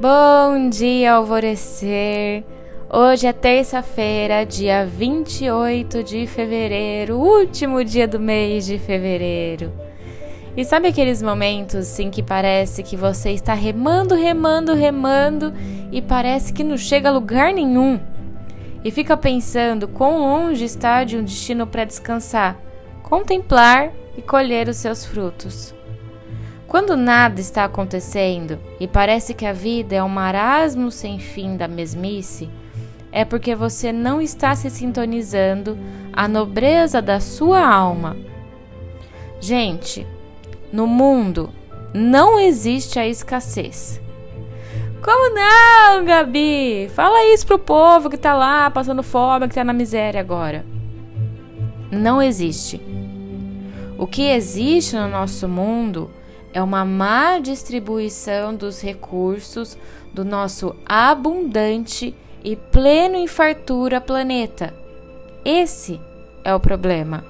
Bom dia, alvorecer! Hoje é terça-feira, dia 28 de fevereiro, último dia do mês de fevereiro. E sabe aqueles momentos em que parece que você está remando, remando, remando e parece que não chega a lugar nenhum? E fica pensando quão longe está de um destino para descansar, contemplar e colher os seus frutos. Quando nada está acontecendo e parece que a vida é um marasmo sem fim da mesmice, é porque você não está se sintonizando à nobreza da sua alma. Gente, no mundo não existe a escassez. Como não, Gabi? Fala isso pro povo que tá lá passando fome, que tá na miséria agora. Não existe. O que existe no nosso mundo é uma má distribuição dos recursos do nosso abundante e pleno em fartura planeta. Esse é o problema.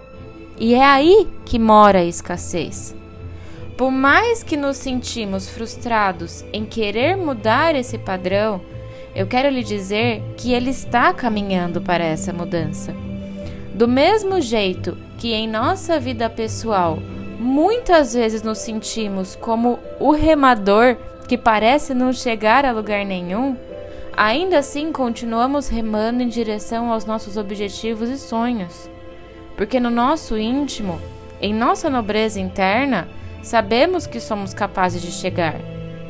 E é aí que mora a escassez. Por mais que nos sentimos frustrados em querer mudar esse padrão, eu quero lhe dizer que ele está caminhando para essa mudança. Do mesmo jeito que em nossa vida pessoal Muitas vezes nos sentimos como o remador que parece não chegar a lugar nenhum, ainda assim continuamos remando em direção aos nossos objetivos e sonhos. Porque no nosso íntimo, em nossa nobreza interna, sabemos que somos capazes de chegar.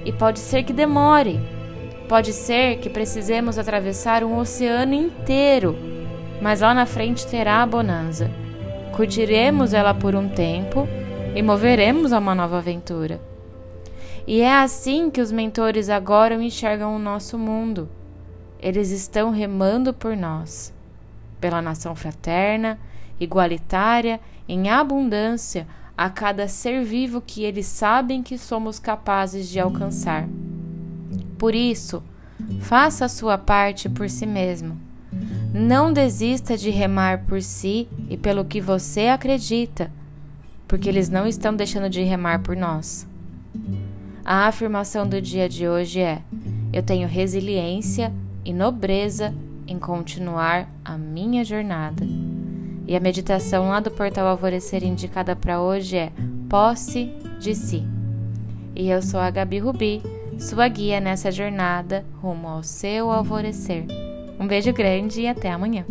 E pode ser que demore. Pode ser que precisemos atravessar um oceano inteiro, mas lá na frente terá a bonança. Curtiremos ela por um tempo e moveremos a uma nova aventura. E é assim que os mentores agora enxergam o nosso mundo. Eles estão remando por nós, pela nação fraterna, igualitária, em abundância a cada ser vivo que eles sabem que somos capazes de alcançar. Por isso, faça a sua parte por si mesmo. Não desista de remar por si e pelo que você acredita porque eles não estão deixando de remar por nós. A afirmação do dia de hoje é: eu tenho resiliência e nobreza em continuar a minha jornada. E a meditação lá do portal Alvorecer indicada para hoje é posse de si. E eu sou a Gabi Rubi, sua guia nessa jornada rumo ao seu alvorecer. Um beijo grande e até amanhã.